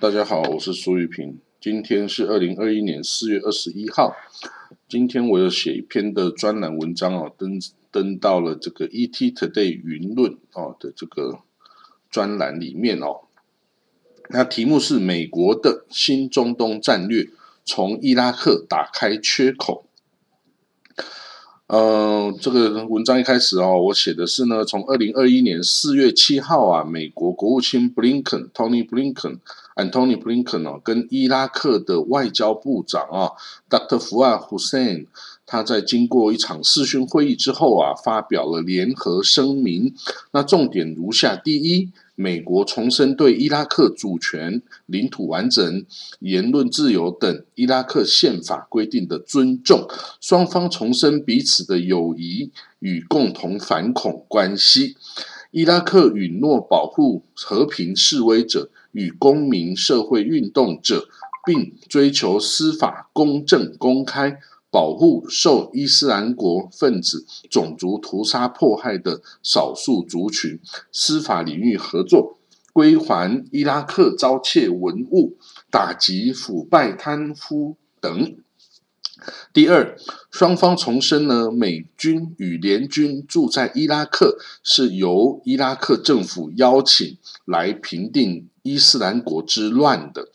大家好，我是苏玉平。今天是二零二一年四月二十一号。今天我要写一篇的专栏文章哦，登登到了这个 ET Today 云论哦的这个专栏里面哦。那题目是美国的新中东战略，从伊拉克打开缺口。呃，这个文章一开始哦，我写的是呢，从二零二一年四月七号啊，美国国务卿布林肯 （Tony Blinken），Antony Blinken 哦，跟伊拉克的外交部长啊，Dr. Fuad Hussein，他在经过一场视讯会议之后啊，发表了联合声明。那重点如下：第一。美国重申对伊拉克主权、领土完整、言论自由等伊拉克宪法规定的尊重，双方重申彼此的友谊与共同反恐关系。伊拉克允诺保护和平示威者与公民社会运动者，并追求司法公正公开。保护受伊斯兰国分子种族屠杀迫害的少数族群，司法领域合作，归还伊拉克遭窃文物，打击腐败贪污等。第二，双方重申呢，美军与联军驻在伊拉克是由伊拉克政府邀请来平定伊斯兰国之乱的。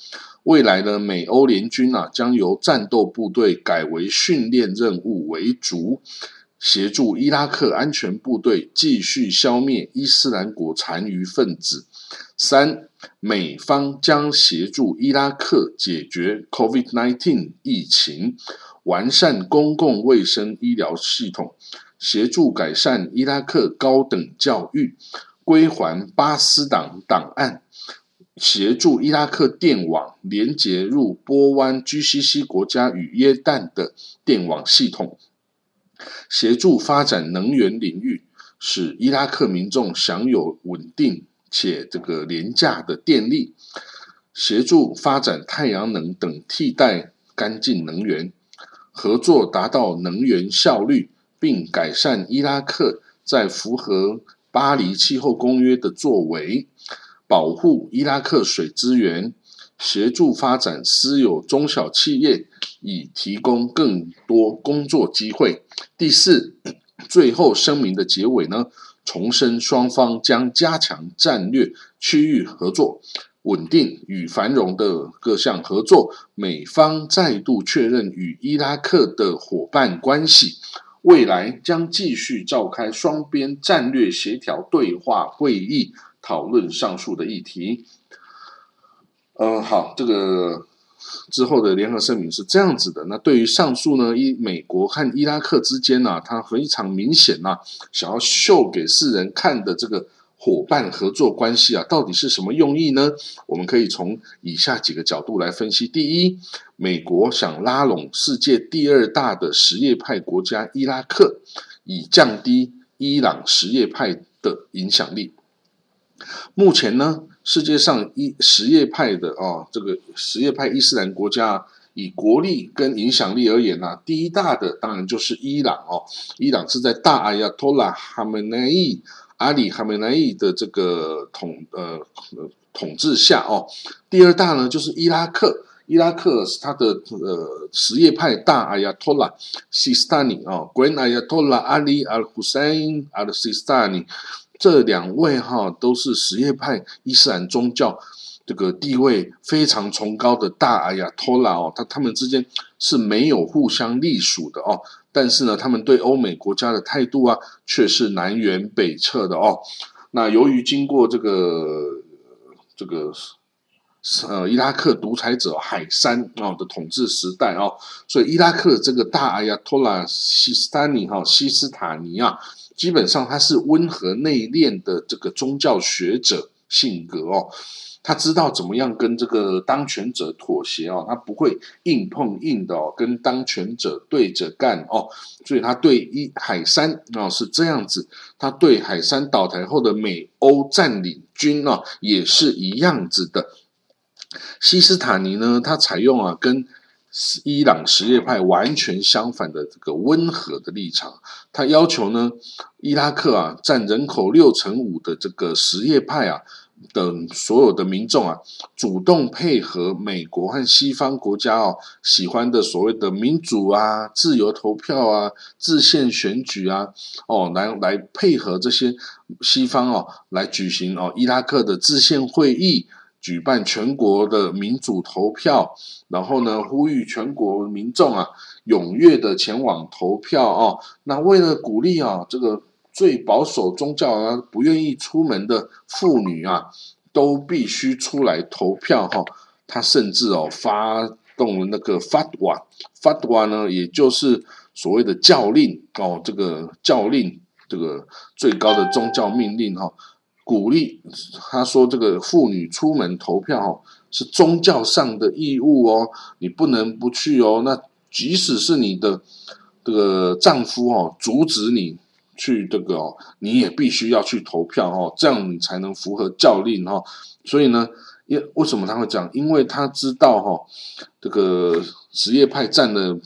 未来呢，美欧联军啊，将由战斗部队改为训练任务为主，协助伊拉克安全部队继续消灭伊斯兰国残余分子。三，美方将协助伊拉克解决 COVID-19 疫情，完善公共卫生医疗系统，协助改善伊拉克高等教育，归还巴斯党档案。协助伊拉克电网连接入波湾、GCC 国家与约旦的电网系统，协助发展能源领域，使伊拉克民众享有稳定且这个廉价的电力，协助发展太阳能等替代干净能源，合作达到能源效率，并改善伊拉克在符合巴黎气候公约的作为。保护伊拉克水资源，协助发展私有中小企业，以提供更多工作机会。第四，最后声明的结尾呢，重申双方将加强战略区域合作、稳定与繁荣的各项合作。美方再度确认与伊拉克的伙伴关系，未来将继续召开双边战略协调对话会议。讨论上述的议题。嗯，好，这个之后的联合声明是这样子的。那对于上述呢，伊美国和伊拉克之间呢，它非常明显呐，想要秀给世人看的这个伙伴合作关系啊，到底是什么用意呢？我们可以从以下几个角度来分析。第一，美国想拉拢世界第二大的什叶派国家伊拉克，以降低伊朗什叶派的影响力。目前呢，世界上伊什叶派的哦，这个什叶派伊斯兰国家，以国力跟影响力而言呢，第一大的当然就是伊朗哦。伊朗是在大阿亚托拉哈梅内伊阿里哈梅内伊的这个统呃统治下哦。第二大呢就是伊拉克，伊拉克是他的呃什叶派大阿亚托拉西斯塔尼哦，Grand Ayatollah Ali Al Hussein Al Sistani。这两位哈都是什叶派伊斯兰宗教这个地位非常崇高的大阿亚托拉哦，他他们之间是没有互相隶属的哦，但是呢，他们对欧美国家的态度啊却是南辕北辙的哦。那由于经过这个这个呃伊拉克独裁者海山哦的统治时代哦，所以伊拉克这个大阿亚托拉西斯坦尼哈西斯塔尼啊。基本上他是温和内敛的这个宗教学者性格哦，他知道怎么样跟这个当权者妥协哦，他不会硬碰硬的哦，跟当权者对着干哦，所以他对一海山啊是这样子，他对海山倒台后的美欧占领军啊也是一样子的。西斯塔尼呢，他采用啊跟。伊朗什叶派完全相反的这个温和的立场，他要求呢，伊拉克啊占人口六成五的这个什叶派啊，等所有的民众啊，主动配合美国和西方国家哦喜欢的所谓的民主啊、自由投票啊、自宪选举啊，哦，来来配合这些西方哦来举行哦伊拉克的自宪会议，举办全国的民主投票，然后呢，呼吁全国民众啊踊跃的前往投票哦。那为了鼓励啊这个。最保守宗教啊，不愿意出门的妇女啊，都必须出来投票哈。他甚至哦发动了那个 fatwa，fatwa 呢，也就是所谓的教令哦，这个教令，这个最高的宗教命令哈，鼓励他说这个妇女出门投票哦，是宗教上的义务哦，你不能不去哦。那即使是你的这个丈夫哦，阻止你。去这个哦，你也必须要去投票哦，这样你才能符合教令哦。所以呢，因为什么他会讲？因为他知道哈，这个什叶派占了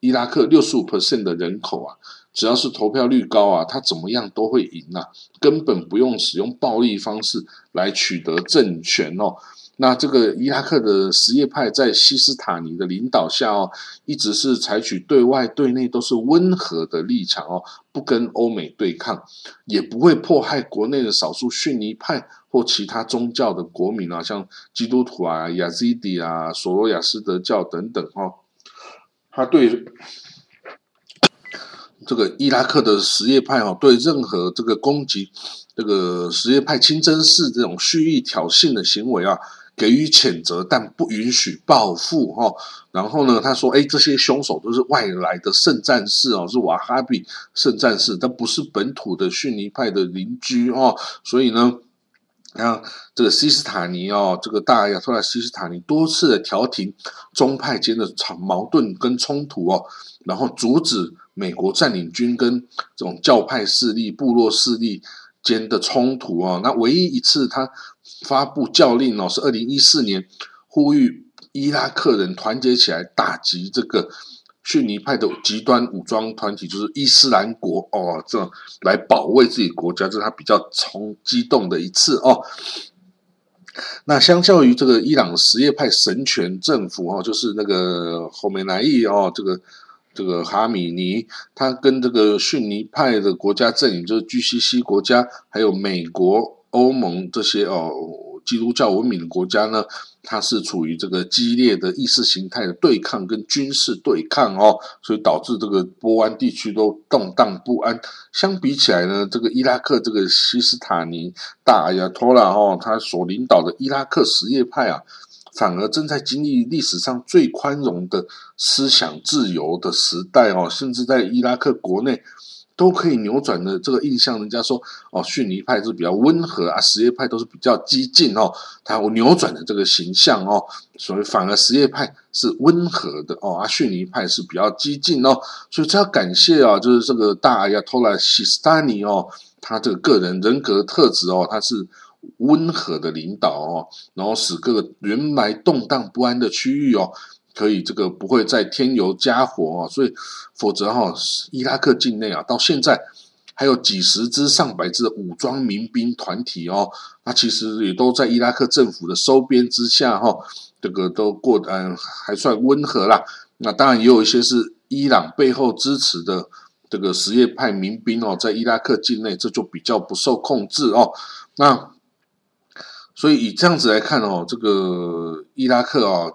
伊拉克六十五 percent 的人口啊，只要是投票率高啊，他怎么样都会赢啊，根本不用使用暴力方式来取得政权哦。那这个伊拉克的什叶派在西斯塔尼的领导下哦，一直是采取对外对内都是温和的立场哦，不跟欧美对抗，也不会迫害国内的少数逊尼派或其他宗教的国民啊，像基督徒啊、亚西迪啊、索罗亚斯德教等等哦。他对这个伊拉克的什叶派哦，对任何这个攻击这个什叶派清真寺这种蓄意挑衅的行为啊。给予谴责，但不允许报复哈。然后呢，他说：“哎，这些凶手都是外来的圣战士哦，是瓦哈比圣战士，但不是本土的逊尼派的邻居哦。所以呢，然这个西斯塔尼哦，这个大亚托拉西斯塔尼多次的调停宗派间的吵矛盾跟冲突哦，然后阻止美国占领军跟这种教派势力、部落势力间的冲突啊。那唯一一次他。”发布教令哦，是二零一四年，呼吁伊拉克人团结起来打击这个逊尼派的极端武装团体，就是伊斯兰国哦，这来保卫自己国家，这是他比较冲激动的一次哦。那相较于这个伊朗什叶派神权政府哦，就是那个后梅莱伊哦，这个这个哈米尼，他跟这个逊尼派的国家阵营，就是 GCC 国家，还有美国。欧盟这些哦，基督教文明的国家呢，它是处于这个激烈的意识形态的对抗跟军事对抗哦，所以导致这个波湾地区都动荡不安。相比起来呢，这个伊拉克这个西斯塔尼大亚托拉哦，他所领导的伊拉克什叶派啊，反而正在经历历史上最宽容的思想自由的时代哦，甚至在伊拉克国内。都可以扭转的这个印象，人家说哦，逊尼派是比较温和啊，什叶派都是比较激进哦，他扭转的这个形象哦，所以反而什叶派是温和的哦，啊，逊尼派是比较激进哦，所以这要感谢啊，就是这个大亚托拉西斯丹尼哦，他这个个人人格特质哦，他是温和的领导哦，然后使各个原来动荡不安的区域哦。可以，这个不会再添油加火哦，所以否则哈，伊拉克境内啊，到现在还有几十支、上百支的武装民兵团体哦，那其实也都在伊拉克政府的收编之下哈，这个都过嗯还算温和啦。那当然也有一些是伊朗背后支持的这个什叶派民兵哦，在伊拉克境内这就比较不受控制哦。那所以以这样子来看哦，这个伊拉克啊。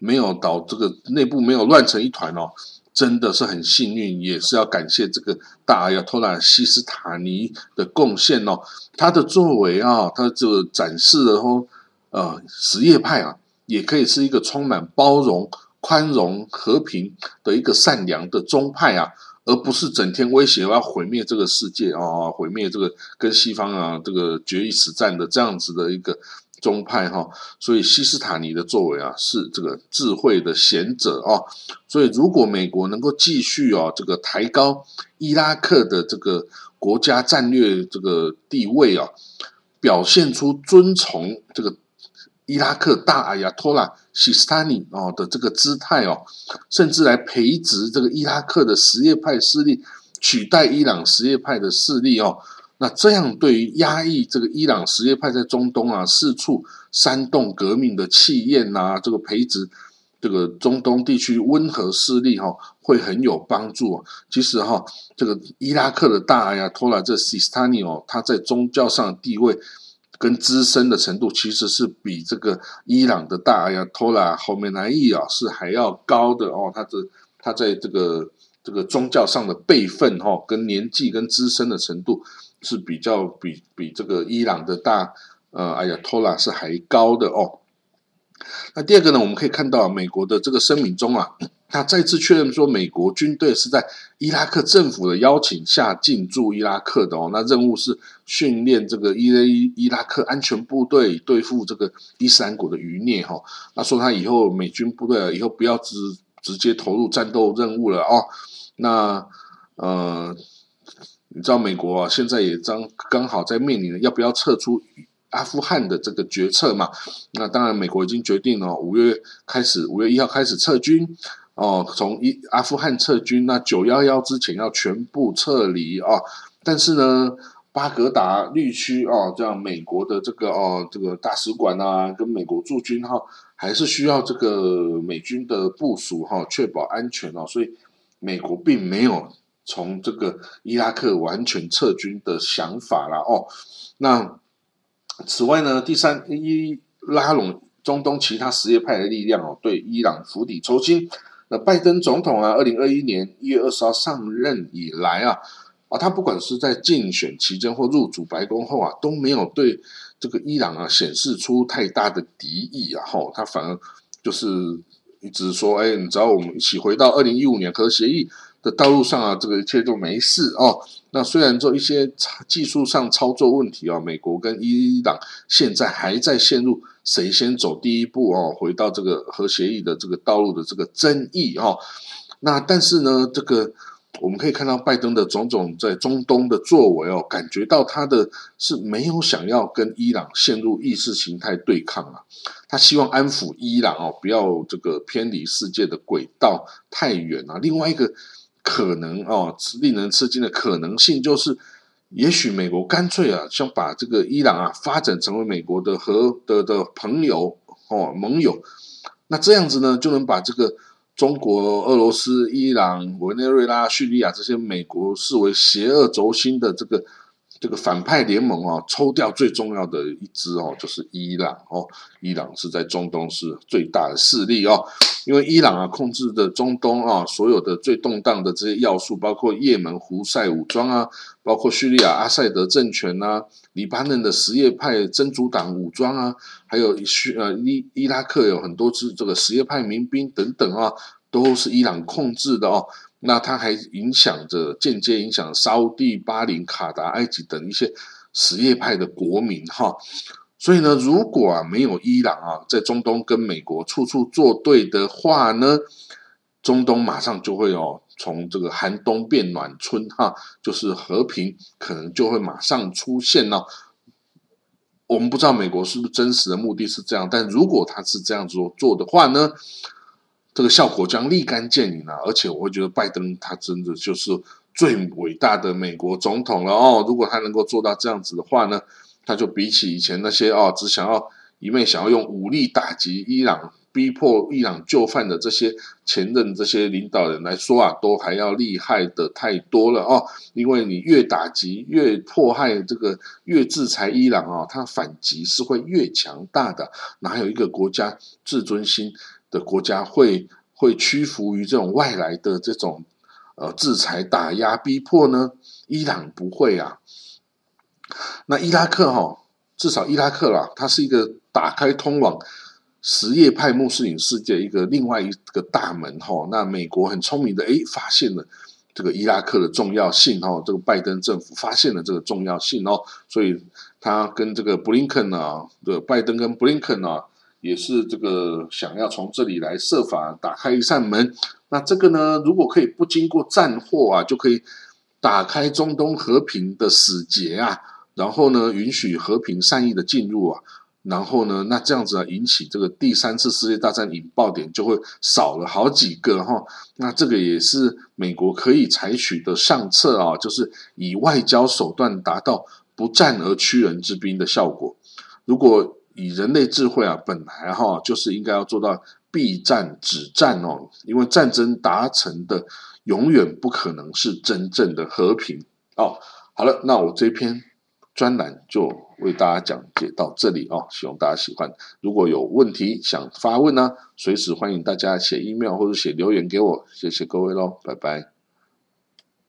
没有导这个内部没有乱成一团哦，真的是很幸运，也是要感谢这个大亚托拉西斯塔尼的贡献哦。他的作为啊，他就展示了哦，呃，什叶派啊，也可以是一个充满包容、宽容、和平的一个善良的宗派啊，而不是整天威胁要毁灭这个世界啊，毁灭这个跟西方啊这个决一死战的这样子的一个。宗派哈，所以西斯塔尼的作为啊，是这个智慧的贤者哦。所以如果美国能够继续哦，这个抬高伊拉克的这个国家战略这个地位啊，表现出尊崇这个伊拉克大阿亚托拉西斯塔尼哦的这个姿态哦，甚至来培植这个伊拉克的什叶派势力，取代伊朗什叶派的势力哦。那这样对于压抑这个伊朗什叶派在中东啊四处煽动革命的气焰呐，这个培植这个中东地区温和势力哈，会很有帮助。其实哈，这个伊拉克的大阿亚托拉这西斯塔尼哦，他在宗教上的地位跟资深的程度，其实是比这个伊朗的大呀托拉后面来伊啊是还要高的哦。他的他在这个这个宗教上的辈分哈，跟年纪跟资深的程度是比较比比这个伊朗的大呃哎呀托拉是还高的哦。那第二个呢，我们可以看到美国的这个声明中啊，他再次确认说，美国军队是在伊拉克政府的邀请下进驻伊拉克的哦。那任务是训练这个伊伊伊拉克安全部队对付这个伊斯兰国的余孽哈。那说他以后美军部队以后不要直直接投入战斗任务了哦。那呃，你知道美国啊，现在也刚刚好在面临要不要撤出。阿富汗的这个决策嘛，那当然美国已经决定了，五月开始，五月一号开始撤军哦，从一阿富汗撤军，那九幺幺之前要全部撤离啊。但是呢，巴格达绿区哦，这样美国的这个哦，这个大使馆啊，跟美国驻军哈，还是需要这个美军的部署哈，确保安全哦。所以美国并没有从这个伊拉克完全撤军的想法了哦。那此外呢，第三一拉拢中东其他什叶派的力量哦，对伊朗釜底抽薪。那拜登总统啊，二零二一年一月二十号上任以来啊，啊，他不管是在竞选期间或入主白宫后啊，都没有对这个伊朗啊显示出太大的敌意啊，吼，他反而就是一直说，哎，你只要我们一起回到二零一五年核协议。的道路上啊，这个一切都没事哦。那虽然说一些技术上操作问题啊，美国跟伊朗现在还在陷入谁先走第一步哦，回到这个核协议的这个道路的这个争议哦。那但是呢，这个我们可以看到拜登的种种在中东的作为哦，感觉到他的是没有想要跟伊朗陷入意识形态对抗啊，他希望安抚伊朗哦，不要这个偏离世界的轨道太远啊。另外一个。可能哦，令人吃惊的可能性就是，也许美国干脆啊，想把这个伊朗啊发展成为美国的和的的朋友哦盟友，那这样子呢，就能把这个中国、俄罗斯、伊朗、委内瑞拉、叙利亚这些美国视为邪恶轴心的这个。这个反派联盟啊，抽掉最重要的一支哦，就是伊朗哦。伊朗是在中东是最大的势力哦，因为伊朗啊控制的中东啊，所有的最动荡的这些要素，包括也门胡塞武装啊，包括叙利亚阿塞德政权呐，黎巴嫩的什叶派真主党武装啊，还有叙呃伊伊拉克有很多支这个什叶派民兵等等啊，都是伊朗控制的哦。那它还影响着，间接影响沙地、巴林、卡达、埃及等一些什叶派的国民哈。所以呢，如果啊没有伊朗啊在中东跟美国处处作对的话呢，中东马上就会哦从这个寒冬变暖春哈，就是和平可能就会马上出现了。我们不知道美国是不是真实的目的是这样，但如果他是这样做做的话呢？这个效果将立竿见影啊！而且我会觉得拜登他真的就是最伟大的美国总统了哦。如果他能够做到这样子的话呢，他就比起以前那些哦只想要一面想要用武力打击伊朗、逼迫伊朗就范的这些前任这些领导人来说啊，都还要厉害的太多了哦。因为你越打击、越迫害这个、越制裁伊朗啊，他反击是会越强大的。哪有一个国家自尊心？的国家会会屈服于这种外来的这种呃制裁、打压、逼迫呢？伊朗不会啊。那伊拉克哈，至少伊拉克啦，它是一个打开通往什叶派穆斯林世界一个另外一个大门哈。那美国很聪明的诶，发现了这个伊拉克的重要性哈。这个拜登政府发现了这个重要性哦，所以他跟这个布林肯啊，的拜登跟布林肯啊。也是这个想要从这里来设法打开一扇门，那这个呢，如果可以不经过战祸啊，就可以打开中东和平的死结啊，然后呢，允许和平善意的进入啊，然后呢，那这样子啊，引起这个第三次世界大战引爆点就会少了好几个哈。那这个也是美国可以采取的上策啊，就是以外交手段达到不战而屈人之兵的效果。如果以人类智慧啊，本来哈就是应该要做到避战止战哦，因为战争达成的永远不可能是真正的和平哦。好了，那我这篇专栏就为大家讲解到这里哦，希望大家喜欢。如果有问题想发问呢，随时欢迎大家写 email 或者写留言给我，谢谢各位喽，拜拜。